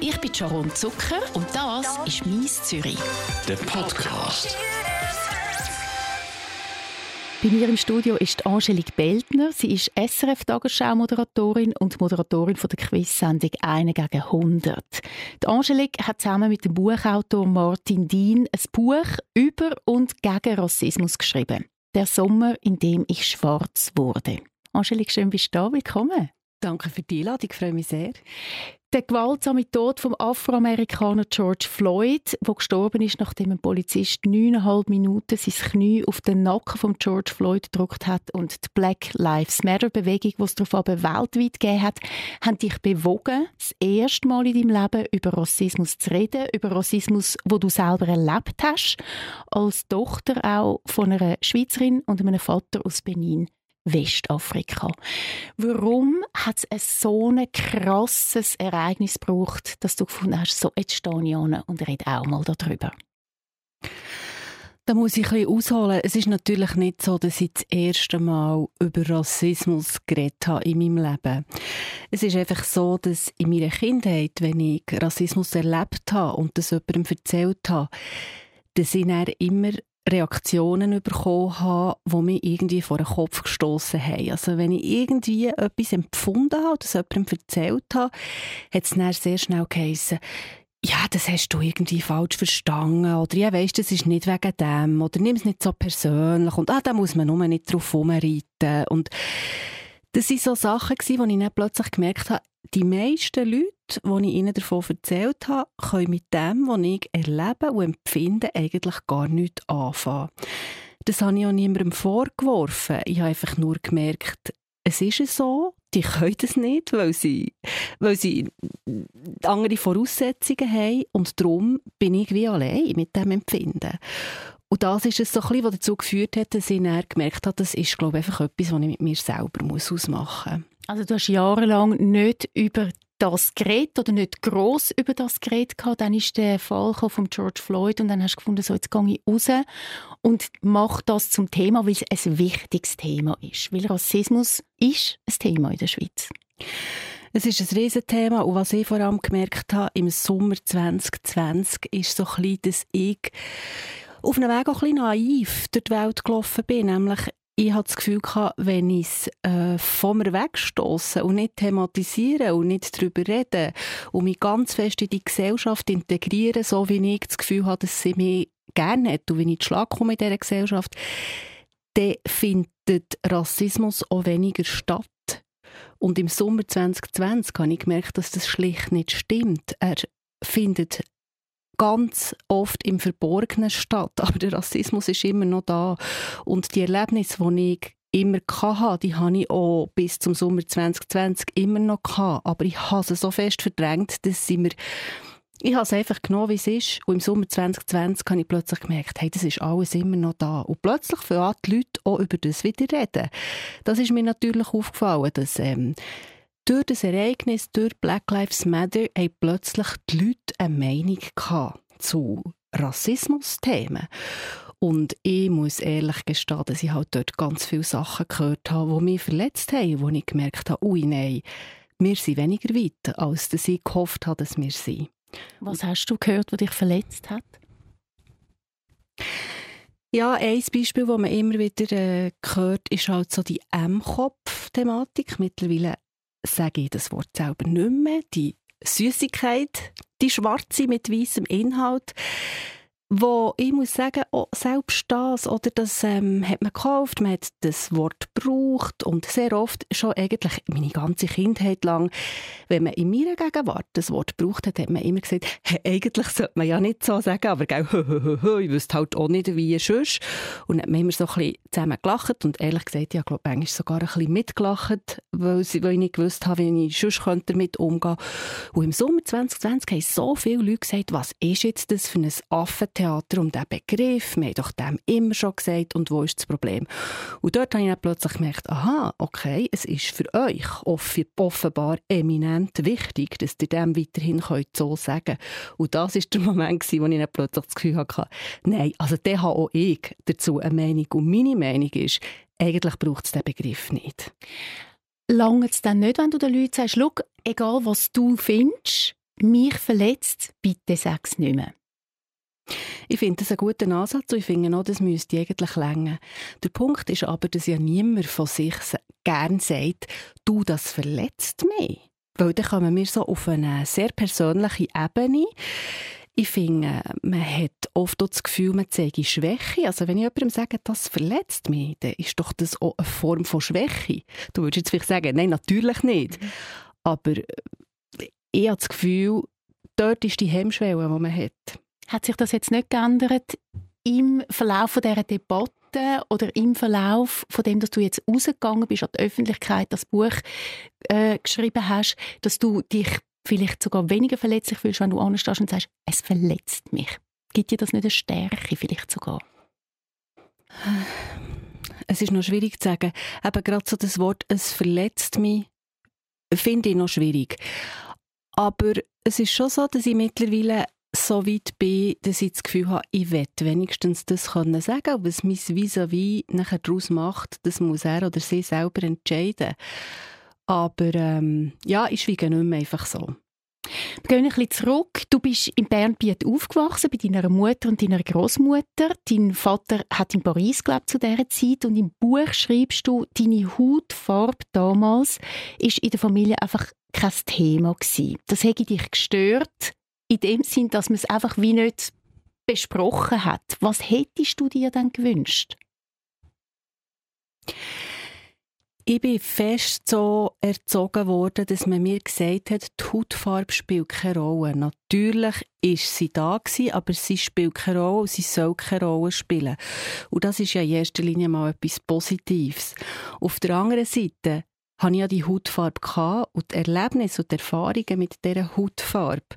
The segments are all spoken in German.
Ich bin Sharon Zucker und das ist «Mies Zürich». Der Podcast. Bei mir im Studio ist Angelique Beltner. Sie ist SRF-Tagesschau-Moderatorin und Moderatorin von der Quiz-Sendung «Eine gegen 100». Die Angelique hat zusammen mit dem Buchautor Martin Dien ein Buch über und gegen Rassismus geschrieben. «Der Sommer, in dem ich schwarz wurde». Angelique, schön bist du da. Willkommen. Danke für die Einladung, ich freue mich sehr. Der gewaltsame Tod vom Afroamerikaner George Floyd, der gestorben ist, nachdem ein Polizist neuneinhalb Minuten sein Knie auf den Nacken von George Floyd gedrückt hat und die Black Lives Matter Bewegung, die es darauf aber weltweit gegeben hat, haben dich bewogen, das erste Mal in deinem Leben über Rassismus zu reden, über Rassismus, wo du selber erlebt hast, als Tochter auch von einer Schweizerin und einem Vater aus Benin. Westafrika. Warum hat es so ein krasses Ereignis gebraucht, dass du gefunden hast, so jetzt stehe ich und rede auch mal darüber? Da muss ich ein bisschen ausholen. Es ist natürlich nicht so, dass ich das erste Mal über Rassismus geredet habe in meinem Leben. Es ist einfach so, dass in meiner Kindheit, wenn ich Rassismus erlebt habe und das jemandem erzählt habe, dass ich dann immer Reaktionen bekommen habe, die mich irgendwie vor den Kopf gestoßen haben. Also wenn ich irgendwie etwas empfunden habe es jemandem erzählt habe, hat es dann sehr schnell geheissen, ja, das hast du irgendwie falsch verstanden oder ja, weißt, das ist nicht wegen dem oder nimm es nicht so persönlich und ah, da muss man nur nicht drauf rumreiten und das waren so Sachen, die ich dann plötzlich gemerkt habe, die meisten Leute, die ich ihnen davon erzählt habe, können mit dem, was ich erlebe und empfinde, eigentlich gar nichts anfangen. Das habe ich auch niemandem vorgeworfen. Ich habe einfach nur gemerkt, es ist so, die können das nicht, weil sie, weil sie andere Voraussetzungen haben und darum bin ich wie allein mit dem Empfinden. Und das ist es so ein bisschen, was dazu geführt hat, dass ich gemerkt habe, das ist, glaube ich, einfach etwas, was ich mit mir selber ausmachen muss. Also du hast jahrelang nicht über das geredet oder nicht gross über das geredet gehabt. Dann ist der Fall von George Floyd und dann hast du gefunden, so jetzt gehe ich raus und mache das zum Thema, weil es ein wichtiges Thema ist. Weil Rassismus ist ein Thema in der Schweiz. Es ist ein Riesenthema und was ich vor allem gemerkt habe im Sommer 2020 ist so ein bisschen, dass ich auf einem Weg auch ein bisschen naiv durch die Welt gelaufen bin. Nämlich, ich hatte das Gefühl, gehabt, wenn ich es äh, von mir wegstoße und nicht thematisiere und nicht darüber rede und mich ganz fest in die Gesellschaft integriere, so wie ich das Gefühl habe, dass sie mich gerne hat und wenn ich Schlag komme in dieser Gesellschaft, dann findet Rassismus auch weniger statt. Und im Sommer 2020 habe ich gemerkt, dass das schlicht nicht stimmt. Er findet ganz oft im Verborgenen statt. Aber der Rassismus ist immer noch da. Und die Erlebnisse, die ich immer hatte, die habe ich auch bis zum Sommer 2020 immer noch gehabt. Aber ich habe sie so fest verdrängt, dass sie mir ich habe es einfach genommen, wie es ist. Und im Sommer 2020 habe ich plötzlich gemerkt, hey, das ist alles immer noch da. Und plötzlich fangen die Leute auch über das wieder reden. Das ist mir natürlich aufgefallen, dass ähm, durch das Ereignis, durch Black Lives Matter, haben plötzlich die Leute eine Meinung zu Rassismusthemen. Und ich muss ehrlich gestehen, dass ich halt dort ganz viele Sachen gehört habe, die mich verletzt haben, wo ich gemerkt habe, ui, nein, wir sind weniger weit, als dass ich gehofft habe, dass wir sind. Was hast du gehört, was dich verletzt hat? Ja, ein Beispiel, das man immer wieder äh, hört, ist halt so die M-Kopf-Thematik. Mittlerweile sage ich das Wort selber nicht mehr. Die Süßigkeit, die schwarze mit weißem Inhalt wo ich muss sagen, oh, selbst das, oder das ähm, hat man gekauft, man hat das Wort gebraucht und sehr oft, schon eigentlich meine ganze Kindheit lang, wenn man in meiner Gegenwart das Wort gebraucht hat, hat man immer gesagt, hey, eigentlich sollte man ja nicht so sagen, aber gell, ich wüsste halt auch nicht, wie sonst. Und dann hat man immer so ein bisschen zusammen gelacht und ehrlich gesagt, ich glaube eigentlich sogar ein bisschen mitgelacht, weil, ich nicht gewusst habe, wie ich sonst damit umgehen könnte. Und im Sommer 2020 haben so viele Leute gesagt, was ist jetzt das für ein Affentheater? Theater um diesen Begriff. Wir haben doch dem immer schon gesagt und wo ist das Problem? Und dort habe ich dann plötzlich gemerkt, aha, okay, es ist für euch offenbar eminent wichtig, dass ihr dem weiterhin so sagen könnt. Und das ist der Moment, wo ich dann plötzlich das Gefühl hatte, nein, also der habe auch ich dazu eine Meinung. Und meine Meinung ist, eigentlich braucht es diesen Begriff nicht. Lange es dann nicht, wenn du den Leuten sagst, schau, egal was du findest, mich verletzt, bitte sag es nicht mehr. Ich finde das einen guten Ansatz und ich finde auch, das müsste eigentlich länger. Der Punkt ist aber, dass ja niemand von sich gern sagt, du, das verletzt mich. Weil dann kommen wir so auf eine sehr persönliche Ebene. Ich finde, man hat oft auch das Gefühl, man zeige Schwäche. Also wenn ich jemandem sage, das verletzt mich, dann ist doch das auch eine Form von Schwäche. Du würdest jetzt vielleicht sagen, nein, natürlich nicht. Mhm. Aber ich habe das Gefühl, dort ist die Hemmschwelle, die man hat. Hat sich das jetzt nicht geändert im Verlauf dieser Debatte oder im Verlauf von dem, dass du jetzt rausgegangen bist an die Öffentlichkeit, das Buch äh, geschrieben hast, dass du dich vielleicht sogar weniger verletzlich fühlst, wenn du anstehst und sagst, es verletzt mich. Gibt dir das nicht eine Stärke vielleicht sogar? Es ist noch schwierig zu sagen. Eben gerade so das Wort, es verletzt mich, finde ich noch schwierig. Aber es ist schon so, dass ich mittlerweile so weit bin, dass ich das Gefühl habe, ich will wenigstens das können sagen aber was mein Vis-à-vis nachher daraus macht, das muss er oder sie selber entscheiden. Aber ähm, ja, ich schweige nicht mehr einfach so. Wir gehen ein bisschen zurück. Du bist in Bernbiet aufgewachsen, bei deiner Mutter und deiner Großmutter. Dein Vater hat in Paris gelebt zu dieser Zeit und im Buch schreibst du, deine Hautfarbe damals ist in der Familie einfach kein Thema gewesen. Das hätte dich gestört in dem Sinn, dass man es einfach wie nicht besprochen hat. Was hättest du dir dann gewünscht? Ich bin fest so erzogen worden, dass man mir gesagt hat, die Hautfarbe spielt keine Rolle. Natürlich ist sie da gewesen, aber sie spielt keine Rolle und sie soll keine Rolle spielen. Und das ist ja in erster Linie mal etwas Positives. Auf der anderen Seite hatte ich ja die Hautfarbe und die Erlebnisse und die Erfahrungen mit dieser Hautfarbe.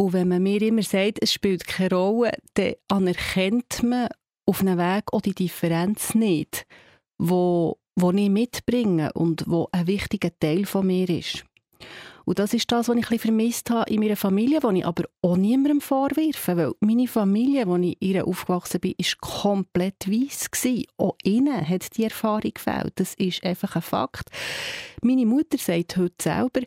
Und wenn man mir immer sagt, es spielt keine Rolle, dann anerkennt man auf einem Weg auch die Differenz nicht, wo, wo ich mitbringe und wo ein wichtiger Teil von mir ist. Und das ist das, was ich ein vermisst habe in meiner Familie, die ich aber auch niemandem vorwerfe, weil meine Familie, wo ich ihr aufgewachsen bin, ist komplett weiss. Auch ihnen hat die Erfahrung gefällt. Das ist einfach ein Fakt. Meine Mutter sagt heute selber,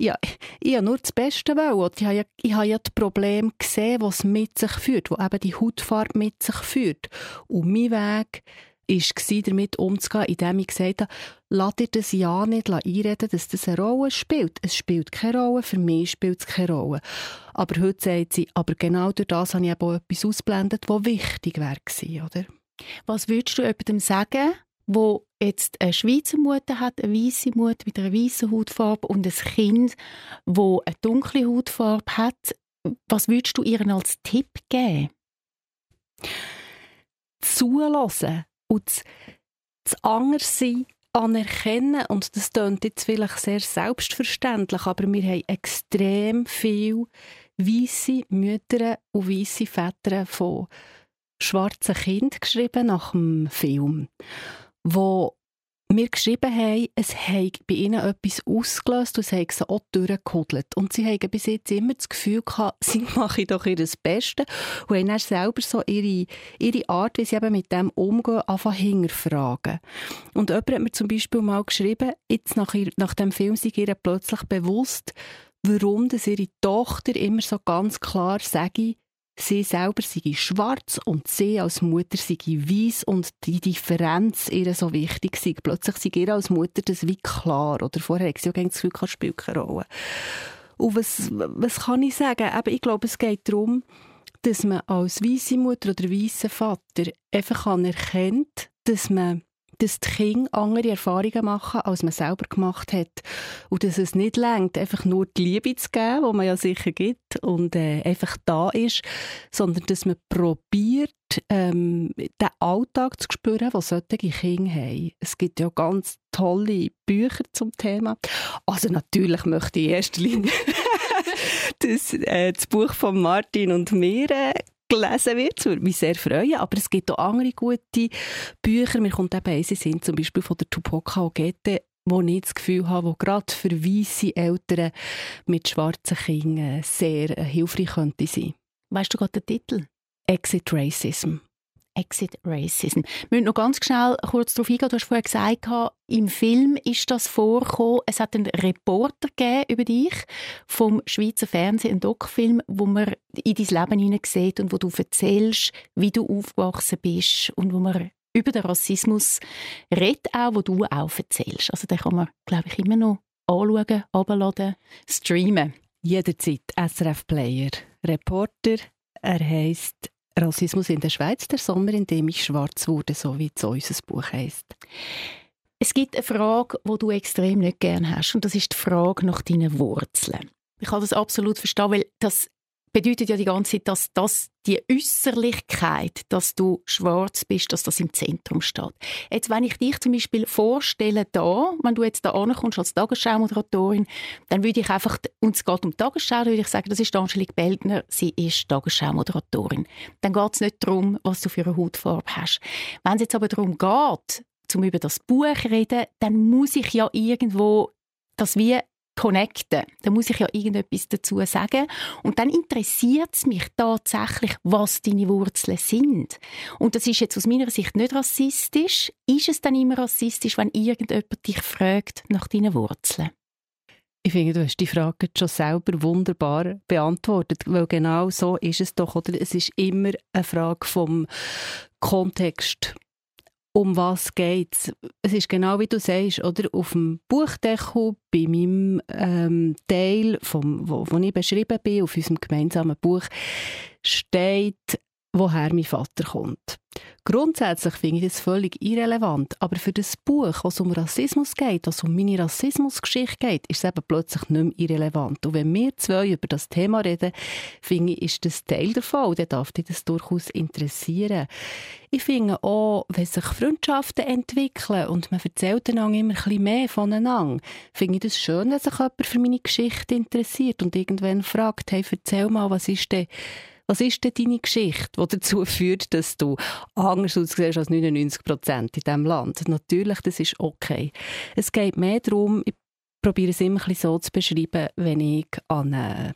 ja, ich habe nur das Beste wollen. Ich habe ja, ich habe ja die Probleme gesehen, was mit sich führt, wo eben die Hautfarbe mit sich führt. Und mein Weg war, damit umzugehen, indem ich gesagt habe, lass dir das ja nicht einreden, dass das eine Rolle spielt. Es spielt keine Rolle, für mich spielt es keine Rolle. Aber heute sagt sie, aber genau durch das habe ich eben auch etwas ausblendet, was wichtig wäre? Was würdest du jemandem sagen, wo jetzt eine Schweizer Mutter hat, eine weiße Mutter mit einer weißen Hautfarbe und ein Kind, wo eine dunkle Hautfarbe hat, was würdest du ihr als Tipp geben? Zulassen und das, das Anderssein anerkennen. Und das klingt jetzt vielleicht sehr selbstverständlich, aber wir haben extrem viele weiße Mütter und weiße Väter von schwarzen Kindern geschrieben nach dem Film wo mir geschrieben haben, es habe bei ihnen etwas ausgelöst und es habe sie auch durchgehudelt. Und sie haben bis jetzt immer das Gefühl gehabt, sie machen doch ihr Bestes und haben dann selber so ihre, ihre Art, wie sie eben mit dem umgehen, einfach hinterfragen. Und jemand hat mir zum Beispiel mal geschrieben, jetzt nach, ihr, nach dem Film sei ihr plötzlich bewusst, warum dass ihre Tochter immer so ganz klar sage, sie selber sei schwarz und sie als Mutter sei weiß und die Differenz ihr so wichtig sei. Plötzlich sei ihr als Mutter das wie klar. Oder vorher hat sie ja das Gefühl, spielt keine Rolle. Und was, was kann ich sagen? Eben, ich glaube, es geht darum, dass man als weiße Mutter oder weißer Vater einfach anerkennt, dass man dass die Kinder andere Erfahrungen machen, als man selber gemacht hat. Und dass es nicht längt, einfach nur die Liebe zu geben, die man ja sicher gibt und äh, einfach da ist, sondern dass man probiert, ähm, den Alltag zu spüren, den solche Kinder haben. Es gibt ja ganz tolle Bücher zum Thema. Also natürlich möchte ich in erster Linie das, äh, das Buch von Martin und mir äh, gelesen wird. Das würde mich sehr freuen. Aber es gibt auch andere gute Bücher. Mir kommt eben eins sind zum Beispiel von der Tupoka Ogete, wo ich das Gefühl habe, wo gerade für weisse Eltern mit schwarzen Kindern sehr hilfreich könnte sein. Weißt du gerade den Titel? Exit Racism. Exit Racism. Wir müssen noch ganz schnell kurz darauf eingehen. Du hast vorher gesagt, im Film ist das vorgekommen. Es hat einen Reporter gegeben über dich vom Schweizer Fernsehen, einen Doc-Film, wo man in dein Leben hinein sieht und wo du erzählst, wie du aufgewachsen bist und wo man über den Rassismus redet, auch, wo du auch erzählst. Also den kann man, glaube ich, immer noch anschauen, abladen, streamen. Jederzeit SRF Player. Reporter, er heißt Rassismus in der Schweiz, der Sommer, in dem ich schwarz wurde, so wie es unser Buch heißt. Es gibt eine Frage, die du extrem nicht gern hast, und das ist die Frage nach deinen Wurzeln. Ich kann das absolut verstehen, weil das bedeutet ja die ganze Zeit, dass das die Äußerlichkeit, dass du schwarz bist, dass das im Zentrum steht. Jetzt, wenn ich dich zum Beispiel vorstelle da, wenn du jetzt da ankommst als Tagesschau-Moderatorin, dann würde ich einfach, und es geht um die Tagesschau, dann würde ich sagen, das ist Angelique Beldner, sie ist Tagesschau-Moderatorin. Dann geht es nicht darum, was du für eine Hautfarbe hast. Wenn es jetzt aber darum geht, zum über das Buch reden, dann muss ich ja irgendwo das wie connecten. Da muss ich ja irgendetwas dazu sagen. Und dann interessiert es mich tatsächlich, was deine Wurzeln sind. Und das ist jetzt aus meiner Sicht nicht rassistisch. Ist es dann immer rassistisch, wenn irgendjemand dich fragt nach deinen Wurzeln? Ich finde, du hast die Frage schon selber wunderbar beantwortet, weil genau so ist es doch, oder? Es ist immer eine Frage vom Kontext um was geht es? Es ist genau wie du sagst, oder? Auf dem Buchdeckel bei meinem ähm, Teil, vom, wo, wo ich beschrieben bin, auf unserem gemeinsamen Buch, steht woher mein Vater kommt. Grundsätzlich finde ich das völlig irrelevant, aber für das Buch, was um Rassismus geht, was um meine Rassismusgeschichte geht, ist es eben plötzlich nicht mehr irrelevant. Und wenn wir zwei über das Thema reden, finde ich, ist das Teil davon dann darf dich das durchaus interessieren. Ich finde auch, wenn sich Freundschaften entwickeln und man erzählt einander immer ein bisschen mehr voneinander, finde ich das schön, wenn sich jemand für meine Geschichte interessiert und irgendwann fragt, hey, erzähl mal, was ist denn was ist denn deine Geschichte, die dazu führt, dass du anders aussiehst als 99 Prozent in diesem Land? Natürlich, das ist okay. Es geht mehr darum, ich probiere es immer ein bisschen so zu beschreiben, wenn ich an eine,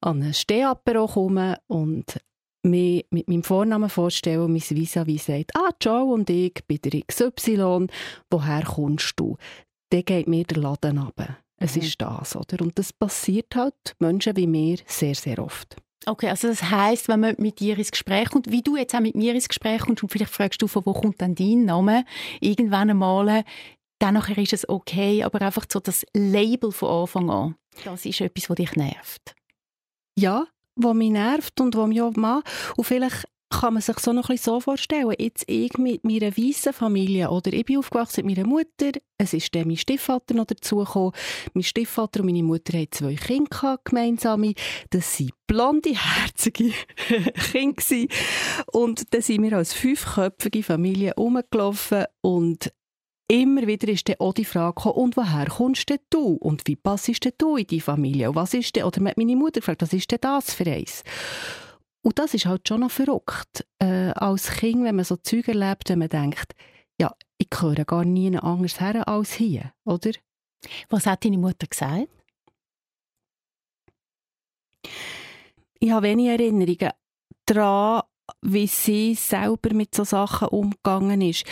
an eine Stehapero komme und mich mit meinem Vornamen vorstelle und mein Vis-à-vis sagt, ah, Joe und ich bin der XY, woher kommst du? Dann geht mir der Laden runter. Es mhm. ist das, oder? Und das passiert halt Menschen wie mir sehr, sehr oft. Okay, also das heißt, wenn man mit dir ins Gespräch kommt, wie du jetzt auch mit mir ins Gespräch kommst und vielleicht fragst du, von wo kommt denn dein Name, irgendwann einmal, dann nachher ist es okay, aber einfach so das Label von Anfang an, das ist etwas, was dich nervt. Ja, was mich nervt und was mich auch macht. Und vielleicht kann man sich so noch ein so vorstellen. Jetzt ich mit meiner weißen Familie, oder ich bin aufgewachsen mit meiner Mutter, es ist dann mein Stiefvater noch dazugekommen. Mein Stiefvater und meine Mutter haben zwei Kinder gemeinsam. Das waren blonde, herzige Kinder. Und dann sind wir als fünfköpfige Familie rumgelaufen und Immer wieder ist dann auch die Frage gekommen, und woher kommst denn du? Und wie passest denn du in die Familie? Und was ist denn, oder meine Mutter gefragt, was ist denn das für eins? Und das ist halt schon noch verrückt. Äh, als Kind, wenn man so Zeug erlebt, wenn man denkt, ja, ich gehöre gar nie anders her als hier, oder? Was hat deine Mutter gesagt? Ich habe wenige Erinnerungen daran, wie sie selber mit so Sachen umgegangen ist.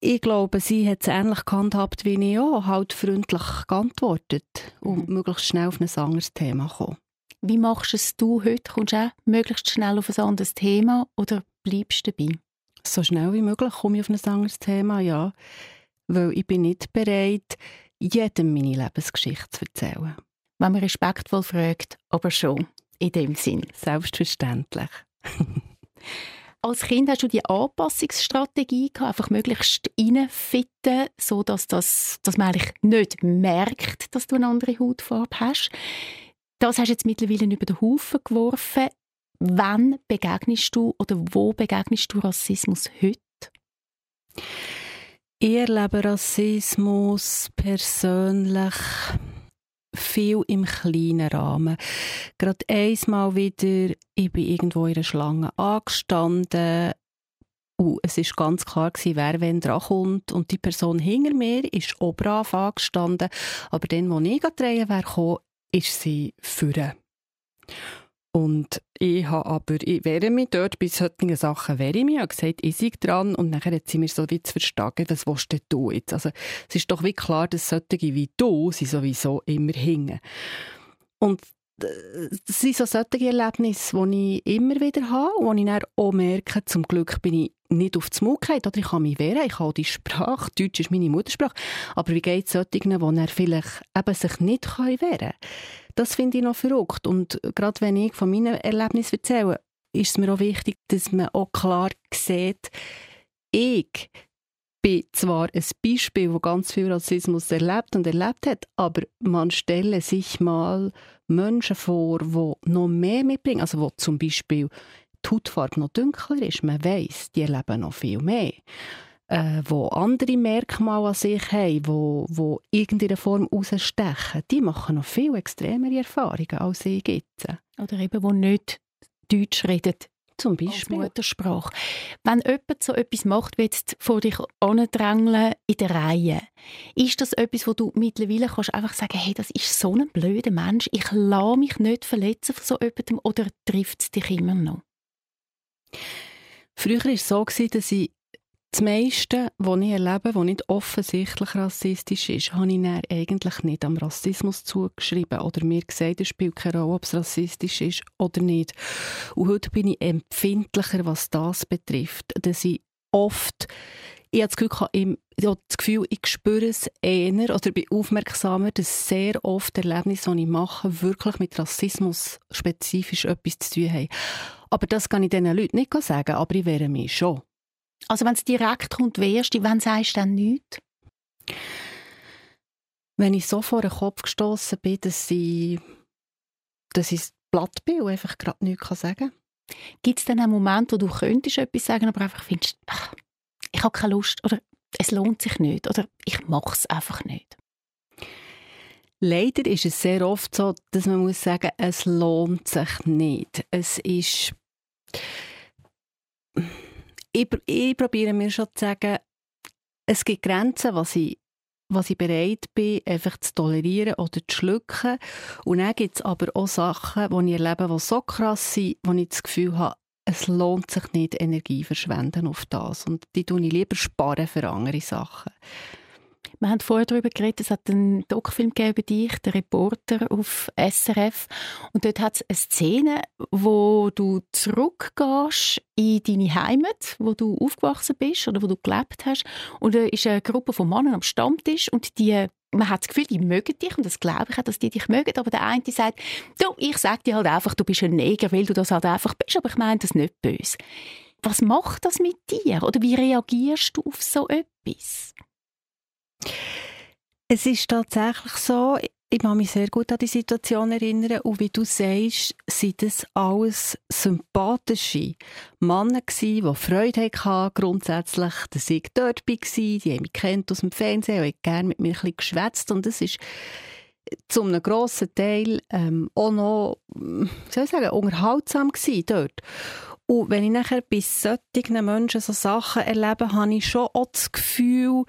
Ich glaube, sie hat es ähnlich gehandhabt wie ich auch, halt freundlich geantwortet und mhm. möglichst schnell auf ein anderes Thema kommen. Wie machst es du heute? Kommst du auch möglichst schnell auf ein anderes Thema oder bleibst du dabei? So schnell wie möglich komme ich auf ein anderes Thema, ja. Weil ich bin nicht bereit, jedem meine Lebensgeschichte zu erzählen. Wenn man respektvoll fragt, aber schon, in dem Sinn. Selbstverständlich. Als Kind hast du die Anpassungsstrategie gehabt, einfach möglichst reinfitten, so dass, das, dass man eigentlich nicht merkt, dass du eine andere Hautfarbe hast. Das hast du jetzt mittlerweile über den Haufen geworfen. Wann begegnest du oder wo begegnest du Rassismus heute? Ich erlebe Rassismus persönlich viel im kleinen Rahmen. Gerade einmal wieder, ich bin irgendwo in einer Schlange angestanden und es ist ganz klar gewesen, wer wenn dran kommt und die Person hinter mir ist auch brav angestanden, aber dann, wo ich drehen wäre, ist sie führen. Und ich habe aber, ich wehre mich dort bei solchen Sachen, wehre ich mich. Ich habe gesagt, ich sei dran und nachher hat sie mir so wie zu verstehen, was willst du jetzt? Also es ist doch wie klar, dass solche wie du sie sowieso immer hingen. Und das sind so solche Erlebnisse, die ich immer wieder habe und wo ich dann auch merke, zum Glück bin ich nicht auf das Maul oder ich kann mich wehren, ich habe die Sprache, Deutsch ist meine Muttersprache, aber wie geht es solchen, die er vielleicht eben sich nicht wehren können? Das finde ich noch verrückt. Und gerade wenn ich von meinen Erlebnissen erzähle, ist es mir auch wichtig, dass man auch klar sieht, ich bin zwar ein Beispiel, wo ganz viel Rassismus erlebt und erlebt hat, aber man stelle sich mal Menschen vor, die noch mehr mitbringen, also wo zum Beispiel die Hautfarbe noch dunkler ist. Man weiß, die erleben noch viel mehr. Äh, wo andere Merkmale an sich haben, wo, wo irgendeine Form rausstechen, die machen noch viel extremere Erfahrungen als ich jetzt. Oder eben, die nicht Deutsch reden, zum Beispiel. Als Muttersprache. Wenn jemand so etwas macht, wie jetzt vor dich andrängeln in der Reihe, ist das etwas, wo du mittlerweile kannst einfach sagen, hey, das ist so ein blöder Mensch, ich lasse mich nicht verletzen von so jemandem, oder trifft es dich immer noch? Früher war es so, dass ich das meiste, was ich erlebe, was nicht offensichtlich rassistisch ist, habe ich eigentlich nicht am Rassismus zugeschrieben oder mir gesagt, es spielt keine Rolle, ob es rassistisch ist oder nicht. Und heute bin ich empfindlicher, was das betrifft, dass ich oft ich habe das Gefühl, ich, habe das Gefühl, ich spüre es eher oder bin aufmerksamer, dass sehr oft Erlebnisse, die ich mache, wirklich mit Rassismus spezifisch etwas zu tun haben. Aber das kann ich diesen Leuten nicht sagen, aber ich wehre mich schon. Also wenn es direkt kommt, wehrst du, wann sagst du dann nichts? Wenn ich so vor den Kopf gestoßen bin, dass ich, dass ich platt bin und einfach gerade nichts sagen kann. Gibt es dann einen Moment, wo du könntest etwas sagen, aber einfach findest, ach, ich habe keine Lust oder es lohnt sich nicht oder ich mache es einfach nicht? Leider ist es sehr oft so, dass man muss sagen, es lohnt sich nicht. Es ist ich, ich probiere mir schon zu sagen, es gibt Grenzen, was ich, was ich bereit bin, einfach zu tolerieren oder zu schlucken. Und dann gibt es aber auch Sachen, die ich erlebe, die so krass sind, wo ich das Gefühl habe, es lohnt sich nicht, Energie verschwenden auf das. Und die tue ich lieber sparen für andere Sachen. Wir haben vorher darüber geredet, es hat einen Doc-Film über dich, der Reporter auf SRF. Und dort hat es eine Szene, wo du zurückgehst in deine Heimat, wo du aufgewachsen bist oder wo du gelebt hast. Und da ist eine Gruppe von Männern am Stammtisch und die man hat das Gefühl, die mögen dich und das glaube ich auch, dass die dich mögen, aber der eine sagt, du, ich sage dir halt einfach, du bist ein Neger, weil du das halt einfach bist, aber ich meine das nicht böse. Was macht das mit dir? Oder wie reagierst du auf so etwas? Es ist tatsächlich so, ich kann mich sehr gut an die Situation erinnern und wie du sagst, sind das alles sympathische Männer gewesen, die Freude hatten grundsätzlich, dass ich dort war, die haben mich kennt aus dem Fernsehen und gerne mit mir ein geschwätzt und das ist zu einem grossen Teil ähm, auch noch, wie soll ich sagen, unterhaltsam gewesen dort. Und wenn ich nachher bei solchen Menschen so Sachen erlebe, habe ich schon auch das Gefühl,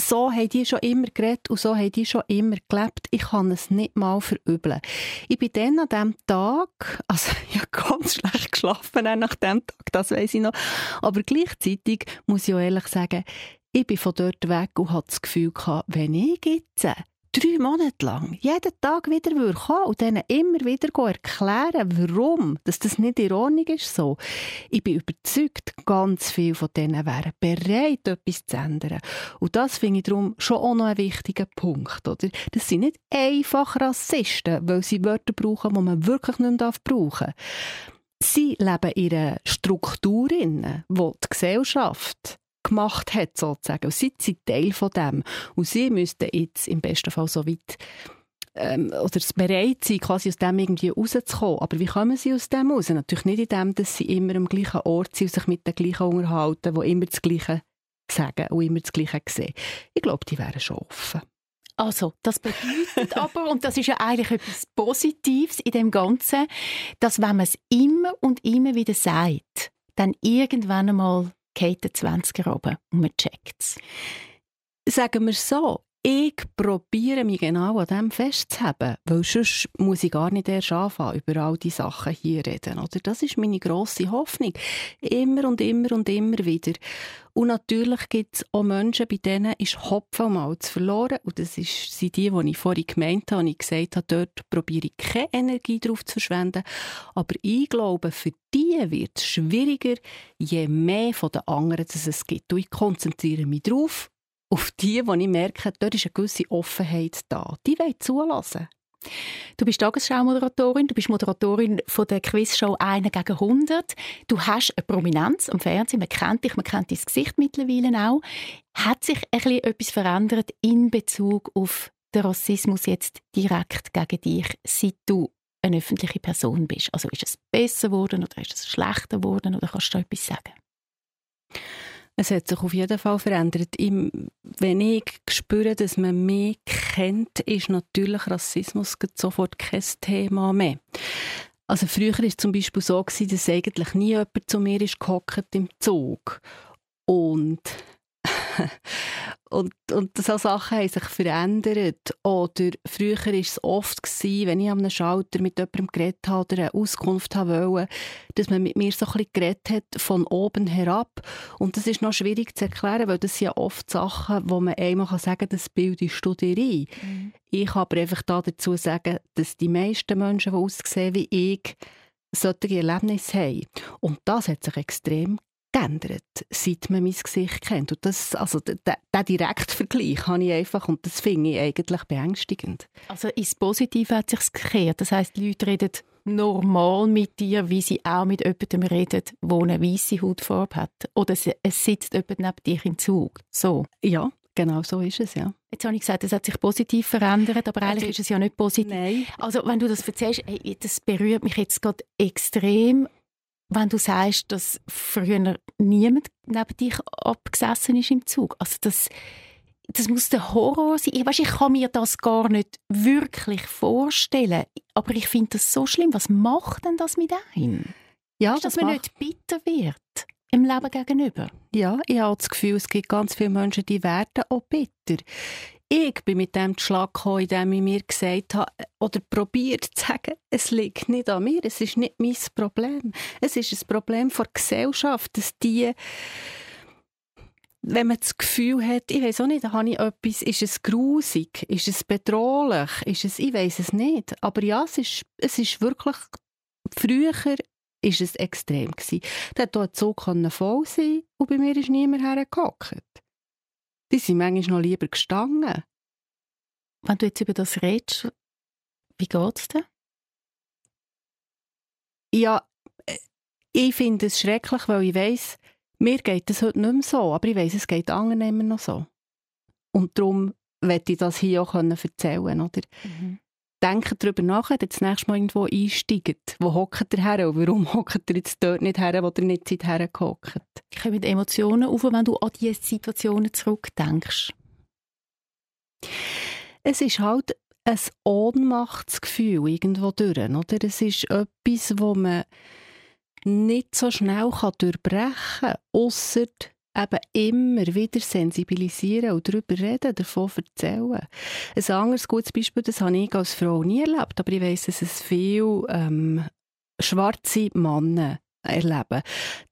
so haben die schon immer geredet und so haben die schon immer gelebt. Ich kann es nicht mal verübeln. Ich bin dann an diesem Tag, also ich habe ganz schlecht geschlafen nach dem Tag, das weiß ich noch, aber gleichzeitig muss ich auch ehrlich sagen, ich bin von dort weg und hatte das Gefühl wenn ich jetzt drei Monate lang jeden Tag wieder kommen und denen immer wieder erklären, warum dass das nicht in Ordnung ist. So. Ich bin überzeugt, ganz viele von denen wären bereit, etwas zu ändern. Und das finde ich darum schon auch noch ein wichtiger Punkt. Oder? Das sind nicht einfach Rassisten, weil sie Wörter brauchen, die man wirklich nicht brauchen darf. Sie leben in einer Struktur, in die die Gesellschaft gemacht hat, sozusagen. Und sie sind Teil von dem. Und sie müssten jetzt im besten Fall so weit ähm, oder bereit sein, quasi aus dem irgendwie rauszukommen. Aber wie kommen sie aus dem raus? Natürlich nicht in dem, dass sie immer am gleichen Ort sind und sich mit den gleichen unterhalten, die immer das Gleiche sagen und immer das Gleiche sehen. Ich glaube, die wären schon offen. Also, das bedeutet aber, und das ist ja eigentlich etwas Positives in dem Ganzen, dass wenn man es immer und immer wieder sagt, dann irgendwann einmal der 20er runter und man checkt es. Sagen wir so, ich probiere mich genau an dem festzuhalten, weil sonst muss ich gar nicht erst anfangen, über all die Sachen hier reden. Oder? Das ist meine grosse Hoffnung. Immer und immer und immer wieder. Und natürlich gibt es auch Menschen, bei denen ist Hopfen und Malz verloren. Und das sind die, die ich vorhin gemeint habe. Und ich gesagt habe, dort probiere ich keine Energie darauf zu verschwenden. Aber ich glaube, für die wird es schwieriger, je mehr von den anderen es gibt. Und ich konzentriere mich darauf auf die, wo ich merke, dort ist eine gewisse Offenheit da. Die wollen zulassen. Du bist Tagesschau-Moderatorin, du bist Moderatorin von der Quizshow «Einer gegen 100». Du hast eine Prominenz am Fernsehen, man kennt dich, man kennt dein Gesicht mittlerweile auch. Hat sich etwas verändert in Bezug auf den Rassismus jetzt direkt gegen dich, seit du eine öffentliche Person bist? Also ist es besser geworden oder ist es schlechter geworden oder kannst du da etwas sagen? Es hat sich auf jeden Fall verändert. wenn ich spüre, dass man mich kennt, ist natürlich Rassismus sofort kein Thema mehr. Also früher war es zum Beispiel so, dass eigentlich nie jemand zu mir ist im Zug. Und und, und so Sachen haben sich verändert. Oder früher war es oft, gewesen, wenn ich an einem Schalter mit jemandem geredet habe oder eine Auskunft wollte, dass man mit mir so ein bisschen geredet hat, von oben herab. Und das ist noch schwierig zu erklären, weil das sind ja oft Sachen, wo man einmal sagen kann, das bildest du dir ein. Mhm. Ich kann aber einfach da dazu sagen, dass die meisten Menschen, die aussehen wie ich, solche Erlebnisse haben. Und das hat sich extrem geändert, seit man mein Gesicht kennt. Und das, also der, Direktvergleich habe ich einfach und das finde ich eigentlich beängstigend. Also ins Positive hat sich gekehrt. Das heißt, die Leute reden normal mit dir, wie sie auch mit jemandem reden, der eine weiße Hautfarbe hat. Oder es sitzt jemand neben dir im Zug. So. Ja, Genau so ist es, ja. Jetzt habe ich gesagt, es hat sich positiv verändert, aber eigentlich also, ist es ja nicht positiv. Nein. Also wenn du das erzählst, ey, das berührt mich jetzt gerade extrem wenn du sagst, dass früher niemand neben dich abgesessen ist im Zug. Also das, das muss der Horror sein. Ich, weißt, ich kann mir das gar nicht wirklich vorstellen. Aber ich finde das so schlimm. Was macht denn das mit einem? Ja, weißt, dass man macht... nicht bitter wird im Leben gegenüber. Ja, ich habe das Gefühl, es gibt ganz viele Menschen, die werden auch bitter. Ich bin mit dem Schlag gekommen, indem ich mir gesagt habe, oder probiert zu sagen, es liegt nicht an mir, es ist nicht mein Problem. Es ist ein Problem der Gesellschaft, dass die wenn man das Gefühl hat, ich weiß auch nicht, habe ich etwas, ist es grusig, ist es bedrohlich, ist es, ich weiß es nicht. Aber ja, es ist, es ist wirklich, früher ist es extrem gewesen. Da konnte ein Zug voll sein und bei mir ist niemand hergehockt. Die sind manchmal noch lieber gestanden. Wenn du jetzt über das redest, wie geht es dir? Ja, äh, ich finde es schrecklich, weil ich weiss, mir geht es heute nicht mehr so, aber ich weiss, es geht anderen immer noch so. Und darum möchte ich das hier auch erzählen können. Mhm denkt darüber nach, wenn ihr das nächste Mal irgendwo einsteigt. Wo hockt ihr her und warum hockt ihr jetzt dort nicht her, wo ihr nicht seid hergehockt? Kommen Emotionen auf, wenn du an diese Situationen zurückdenkst? Es ist halt ein Ohnmachtsgefühl irgendwo durch, oder? Es ist etwas, wo man nicht so schnell durchbrechen kann, ausser eben immer wieder sensibilisieren und darüber reden, davon erzählen. Ein anderes gutes Beispiel, das habe ich als Frau nie erlebt, aber ich weiss, dass es viele ähm, schwarze Männer erleben.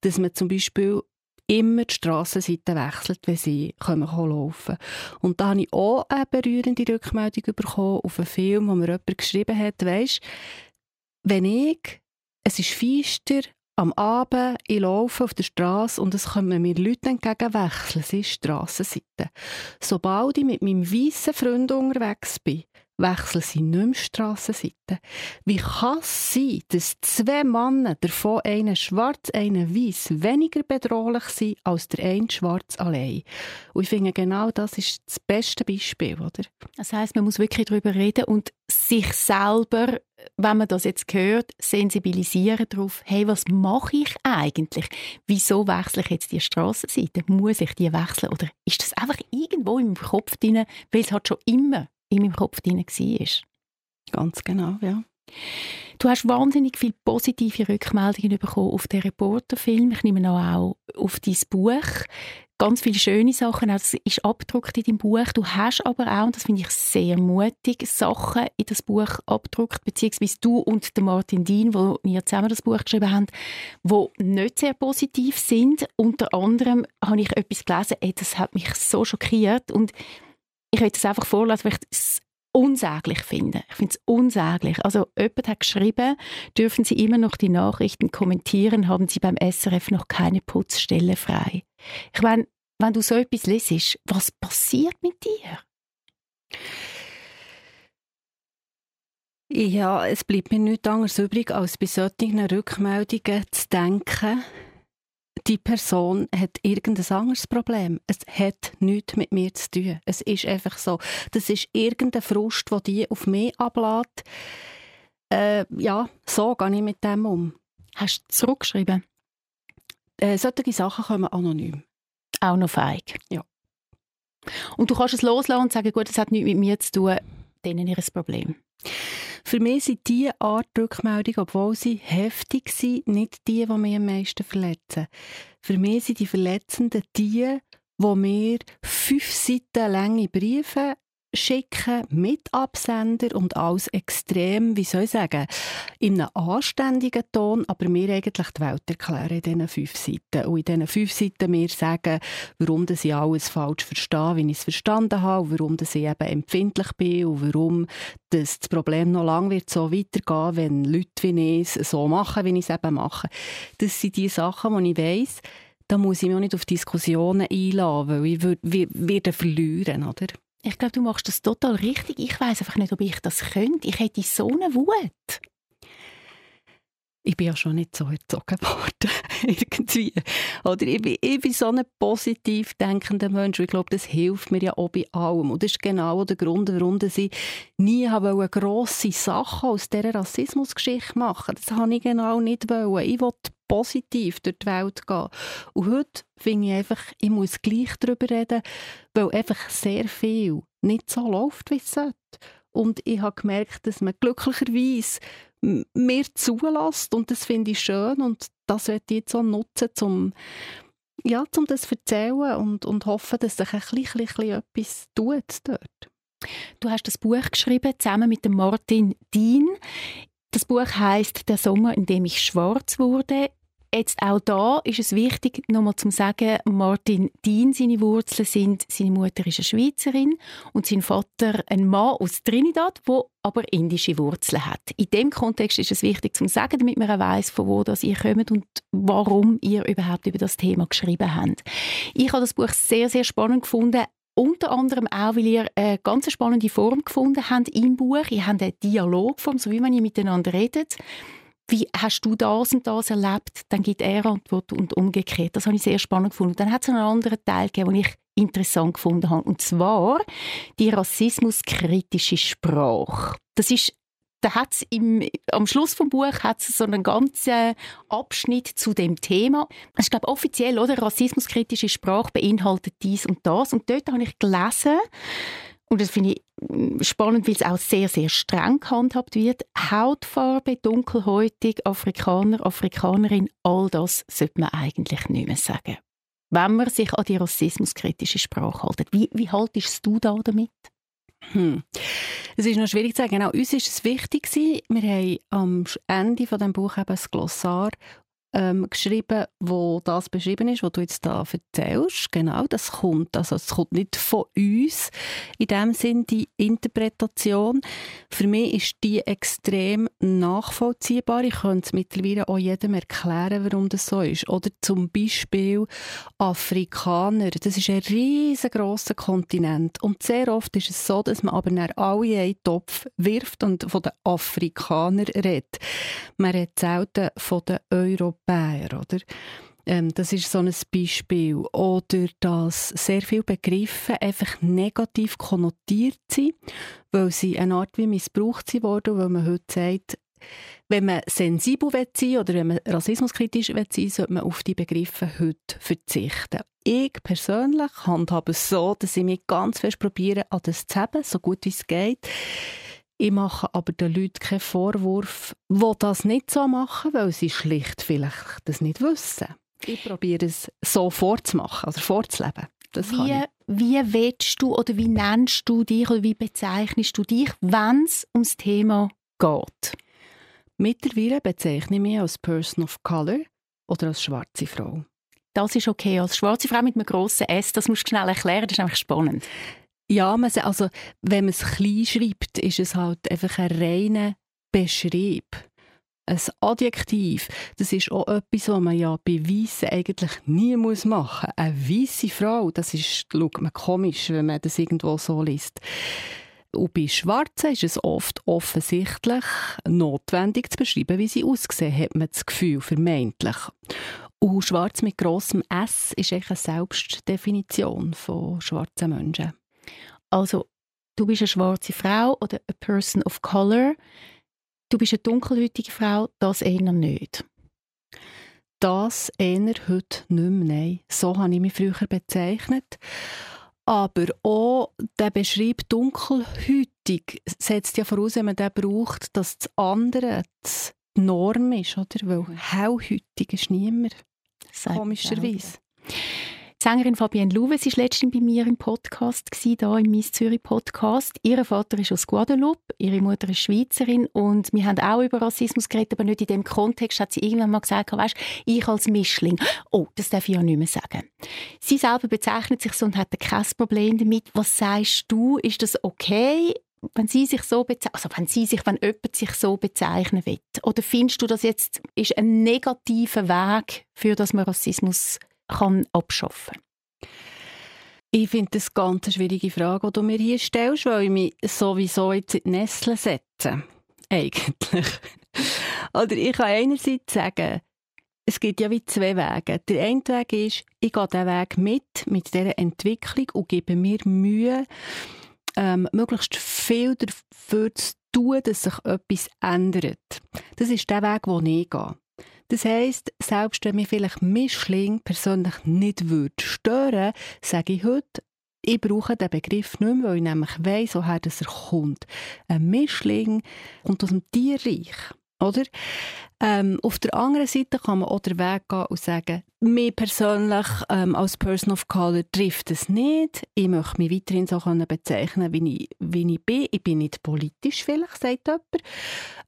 Dass man zum Beispiel immer die Strassenseite wechselt, wenn sie kommen, laufen Und da habe ich auch eine berührende Rückmeldung bekommen auf einen Film, wo mir jemand geschrieben hat, weisst, wenn ich, es ist feister am Abend, ich laufe auf der Straße und es kommen mir Leute entgegen wechseln. Es ist Strassenseite. Sobald ich mit meinem weißen Freund unterwegs bin, wechseln sie nicht mehr Strassenseite. Wie kann es sein, dass zwei Männer, davon einer schwarz, einer weiß, weniger bedrohlich sind als der eine schwarz allein? Und ich finde, genau das ist das beste Beispiel, oder? Das heißt, man muss wirklich darüber reden und sich selber, wenn man das jetzt hört, sensibilisieren darauf, hey, was mache ich eigentlich? Wieso wechsle ich jetzt die Strassenseite? Muss ich die wechseln? Oder ist das einfach irgendwo im Kopf drin, weil es halt schon immer in meinem Kopf drin war. Ganz genau, ja. Du hast wahnsinnig viele positive Rückmeldungen bekommen auf den Reporterfilm. Ich nehme auch auf dein Buch. Ganz viele schöne Sachen, das ist abgedruckt in deinem Buch. Du hast aber auch, und das finde ich sehr mutig, Sachen in das Buch abgedruckt, beziehungsweise du und der Martin Dien, wo wir zusammen das Buch geschrieben haben, wo nicht sehr positiv sind. Unter anderem habe ich etwas gelesen, ey, das hat mich so schockiert und ich will es einfach vorlesen, weil ich es unsäglich finde. Ich finde es unsäglich. Also jemand hat geschrieben, dürfen Sie immer noch die Nachrichten kommentieren, haben Sie beim SRF noch keine Putzstelle frei. Ich meine, wenn du so etwas lesest, was passiert mit dir? Ja, es bleibt mir nichts anderes übrig, als bei solchen Rückmeldungen zu denken, die Person hat irgendein anderes Problem. Es hat nichts mit mir zu tun. Es ist einfach so. Das ist irgendein Frust, der die auf mich ablädt. Äh, ja, so gehe ich mit dem um. Hast du zurückgeschrieben? Äh, solche Sachen kommen anonym. Auch noch feig? Ja. Und du kannst es loslassen und sagen, gut, das hat nichts mit mir zu tun, denen ihr Problem. Für mich sind diese Art Rückmeldung, obwohl sie heftig sind, nicht die, die mich am meisten verletzen. Für mich sind die Verletzenden die, die mir fünf Seiten lange Briefe schicken mit Absender und alles extrem, wie soll ich sagen, in einem anständigen Ton, aber mir eigentlich die Welt erklären in diesen fünf Seiten. Und in diesen fünf Seiten mir sagen, warum dass ich alles falsch verstehe, wie ich es verstanden habe, und warum dass ich eben empfindlich bin und warum dass das Problem noch lange wird so weitergehen, wenn Leute wie ich es so machen, wie ich es eben mache. Das sind die Sachen, die ich weiss, da muss ich mich auch nicht auf Diskussionen einladen, weil ich würde verlieren, oder? Ich glaube, du machst das total richtig. Ich weiß einfach nicht, ob ich das könnte. Ich hätte so eine Wut. Ich bin ja schon nicht so erzogen worden, irgendwie. Oder ich bin, ich bin so ein positiv denkender Mensch. Ich glaube, das hilft mir ja auch bei allem. Und das ist genau der Grund, warum ich nie habe grosse Sachen aus dieser Rassismusgeschichte machen Das habe ich genau nicht wollen. Ich wollte positiv durch die Welt gehen. Und heute finde ich einfach, ich muss gleich darüber reden, weil einfach sehr viel nicht so läuft, wie es sollte. Und ich habe gemerkt, dass man glücklicherweise mir zulässt und das finde ich schön und das werde ich jetzt so nutzen, um ja, um das zu erzählen und, und hoffen, dass sich ein bisschen, bisschen etwas tut dort. Du hast das Buch geschrieben, zusammen mit Martin Dien. Das Buch heißt Der Sommer, in dem ich schwarz wurde. Jetzt auch da ist es wichtig, nochmal zu sagen, Martin Dien, seine Wurzeln sind, seine Mutter ist eine Schweizerin und sein Vater ein Mann aus Trinidad, wo aber indische Wurzeln hat. In dem Kontext ist es wichtig zu sagen, damit man weiß, von wo das ihr kommt und warum ihr überhaupt über das Thema geschrieben habt. Ich habe das Buch sehr, sehr spannend gefunden, unter anderem auch, weil ihr eine ganz spannende Form gefunden habt im Buch. Ihr habt eine Dialogform, so wie man ihr miteinander redet wie hast du das und das erlebt? Dann gibt er Antwort und umgekehrt. Das habe ich sehr spannend gefunden. Dann hat es einen anderen Teil gegeben, den ich interessant gefunden habe. Und zwar die rassismuskritische Sprache. Das ist da hat's im, am Schluss vom Buch hat so einen ganzen Abschnitt zu dem Thema. Ich glaube offiziell, oder rassismuskritische Sprache beinhaltet dies und das. Und dort habe ich gelesen, und das finde ich mm, spannend, weil es auch sehr, sehr streng gehandhabt wird. Hautfarbe, dunkelhäutig, Afrikaner, Afrikanerin, all das sollte man eigentlich nicht mehr sagen. Wenn man sich an die rassismuskritische Sprache hält. Wie, wie haltest du da damit? Hm. Es ist noch schwierig zu sagen. Genau, uns ist es wichtig Wir haben am Ende von dem Buch eben ein Glossar ähm, geschrieben, wo das beschrieben ist, was du jetzt da erzählst. Genau, das kommt. Also es kommt nicht von uns in dem Sinn die Interpretation. Für mich ist die extrem nachvollziehbar. Ich könnte es mittlerweile auch jedem erklären, warum das so ist. Oder zum Beispiel Afrikaner. Das ist ein riesengroßer Kontinent und sehr oft ist es so, dass man aber nach alle in einen Topf wirft und von den Afrikanern redet. Man redet selten von den Europäern Bär, oder? Ähm, das ist so ein Beispiel. Oder dass sehr viele Begriffe einfach negativ konnotiert sind, weil sie eine Art wie missbraucht sind worden, weil man heute sagt, wenn man sensibel sein oder wenn man rassismuskritisch sein will, sollte man auf die Begriffe heute verzichten. Ich persönlich handhabe es so, dass ich mich ganz fest probiere, an das zu haben, so gut wie es geht. Ich mache aber den Leuten keinen Vorwurf, die das nicht so machen, weil sie schlicht vielleicht das nicht wissen. Ich probiere es so vorzumachen, also vorzuleben. Das wie, wie willst du oder wie nennst du dich oder wie bezeichnest du dich, wenn es ums Thema geht? Mittlerweile bezeichne ich mich als Person of Color oder als schwarze Frau. Das ist okay. Als schwarze Frau mit einem grossen S, das musst du schnell erklären, das ist einfach spannend. Ja, also wenn man es klein schreibt, ist es halt einfach ein reiner Beschrieb. Ein Adjektiv, das ist auch etwas, was man ja bei Weissen eigentlich nie muss machen muss. Eine weisse Frau, das ist, schaut man komisch, wenn man das irgendwo so liest. Und bei Schwarzen ist es oft offensichtlich notwendig zu beschreiben, wie sie aussehen, hat man das Gefühl, vermeintlich. Und Schwarz mit grossem S ist eigentlich eine Selbstdefinition von schwarzen Menschen. Also, du bist eine schwarze Frau oder a person of color. Du bist eine dunkelhäutige Frau, das eher nicht. Das eher heute nicht mehr, nein. So habe ich mich früher bezeichnet. Aber auch der Beschrieb dunkelhütig setzt ja voraus, wenn man den braucht, dass das andere die Norm ist, oder? Weil hellhütig ist niemand. Komischerweise. Die Sängerin Fabienne Louves war letztens bei mir im Podcast, hier im Miss Zürich Podcast. Ihr Vater ist aus Guadeloupe, ihre Mutter ist Schweizerin und wir haben auch über Rassismus geredet, aber nicht in dem Kontext, hat sie irgendwann mal gesagt, weißt, ich als Mischling, oh, das darf ich ja nicht mehr sagen. Sie selber bezeichnet sich so und hat kein Problem damit. Was sagst du, ist das okay? wenn sie sich so also wenn sie sich, wenn jemand sich so bezeichnen will? Oder findest du, das jetzt ist ein negativer Weg, für das man Rassismus kann abschaffen Ich finde das ganz eine schwierige Frage, die du mir hier stellst, weil ich mich sowieso jetzt in die Nestle setze. Eigentlich. Oder ich kann einerseits sagen, es gibt ja wie zwei Wege. Der eine Weg ist, ich gehe diesen Weg mit, mit dieser Entwicklung und gebe mir Mühe, ähm, möglichst viel dafür zu tun, dass sich etwas ändert. Das ist der Weg, den ich gehe. Das heisst, selbst wenn mich vielleicht Mischling persönlich nicht würde stören, sage ich heute, ich brauche den Begriff nicht mehr, weil ich nämlich weiss, woher er kommt. Ein Mischling kommt aus dem Tierreich. Oder? Ähm, auf der anderen Seite kann man auch den Weg gehen und sagen, mir persönlich ähm, als Person of Color trifft es nicht. Ich möchte mich weiterhin so können bezeichnen, wie ich, wie ich bin. Ich bin nicht politisch, vielleicht, sagt jemand.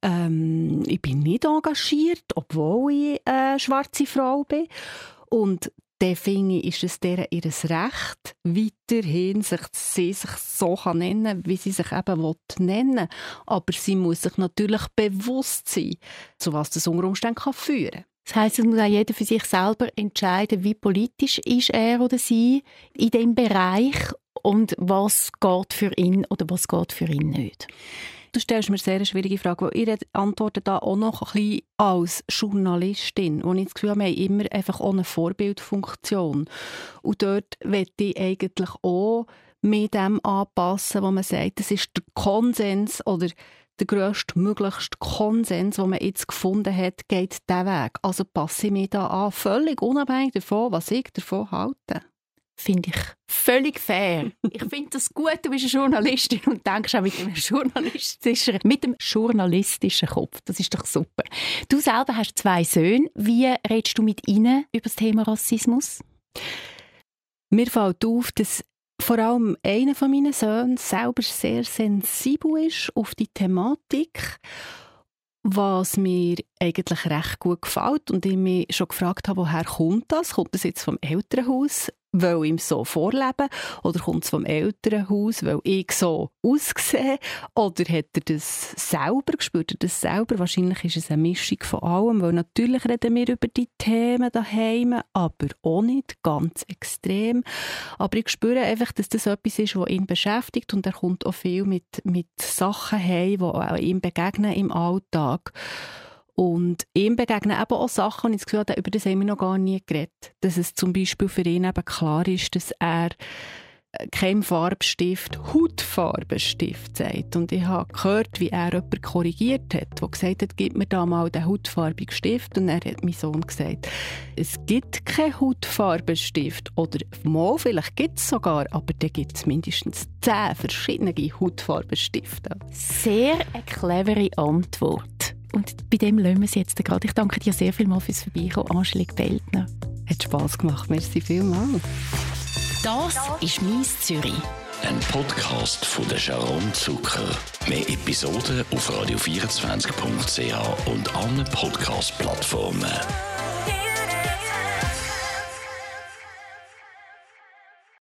Ähm, ich bin nicht engagiert, obwohl ich eine schwarze Frau bin. Und dann finde ich, ist es ihr Recht, weiterhin sich, sie sich so kann nennen wie sie sich eben nennen will. Aber sie muss sich natürlich bewusst sein, zu was das unter Umständen kann führen kann. Das heisst, es muss auch jeder für sich selber entscheiden, wie politisch ist er oder sie in dem Bereich und was geht für ihn oder was geht für ihn nicht. Du stellst mir sehr eine schwierige Frage, weil ich antworte da auch noch ein bisschen als Journalistin, wo ich das Gefühl habe, immer einfach auch Vorbildfunktion. Und dort möchte ich eigentlich auch mit dem anpassen, wo man sagt, das ist der Konsens oder der grösstmöglichste Konsens, den man jetzt gefunden hat, geht diesen Weg. Also passe ich mich da an, völlig unabhängig davon, was ich davon halte finde ich völlig fair. ich finde das gut, du bist eine Journalistin und denkst auch mit dem journalistischen, mit dem journalistischen Kopf. Das ist doch super. Du selber hast zwei Söhne. Wie redest du mit ihnen über das Thema Rassismus? Mir fällt auf, dass vor allem einer von meinen Söhnen selber sehr sensibel ist auf die Thematik was mir eigentlich recht gut gefällt und ich mich schon gefragt habe, woher kommt das? Kommt das jetzt vom Elternhaus? Weil ihm so vorleben oder kommt es vom Elternhaus, weil ich so aussehe oder hat er das selber, gespürt er das selber? Wahrscheinlich ist es eine Mischung von allem, weil natürlich reden wir über die Themen daheim, aber auch nicht ganz extrem. Aber ich spüre einfach, dass das etwas ist, was ihn beschäftigt und er kommt auch viel mit, mit Sachen heim, die ihm begegnen im Alltag. Und ihm begegnen eben auch Sachen, und ich das Gefühl habe, über das haben wir noch gar nie geredet. Dass es zum Beispiel für ihn eben klar ist, dass er kein Farbstift Hautfarbenstift sagt. Und ich habe gehört, wie er jemanden korrigiert hat, der gesagt hat, gib mir da mal den hautfarbigen Stift. Und er hat mein Sohn gesagt, es gibt keinen Hautfarbenstift. Oder mal, vielleicht gibt es sogar, aber da gibt es mindestens zehn verschiedene Hautfarbenstifte. Sehr eine clevere Antwort. Und bei dem lassen wir es jetzt gerade. Ich danke dir sehr vielmals fürs Vorbeikommen, Angelique Beltner. Hat Spass gemacht, merci vielmals. Das ist «Mies Zürich». Ein Podcast von der Sharon Zucker. Mehr Episoden auf radio24.ch und allen Podcast-Plattformen.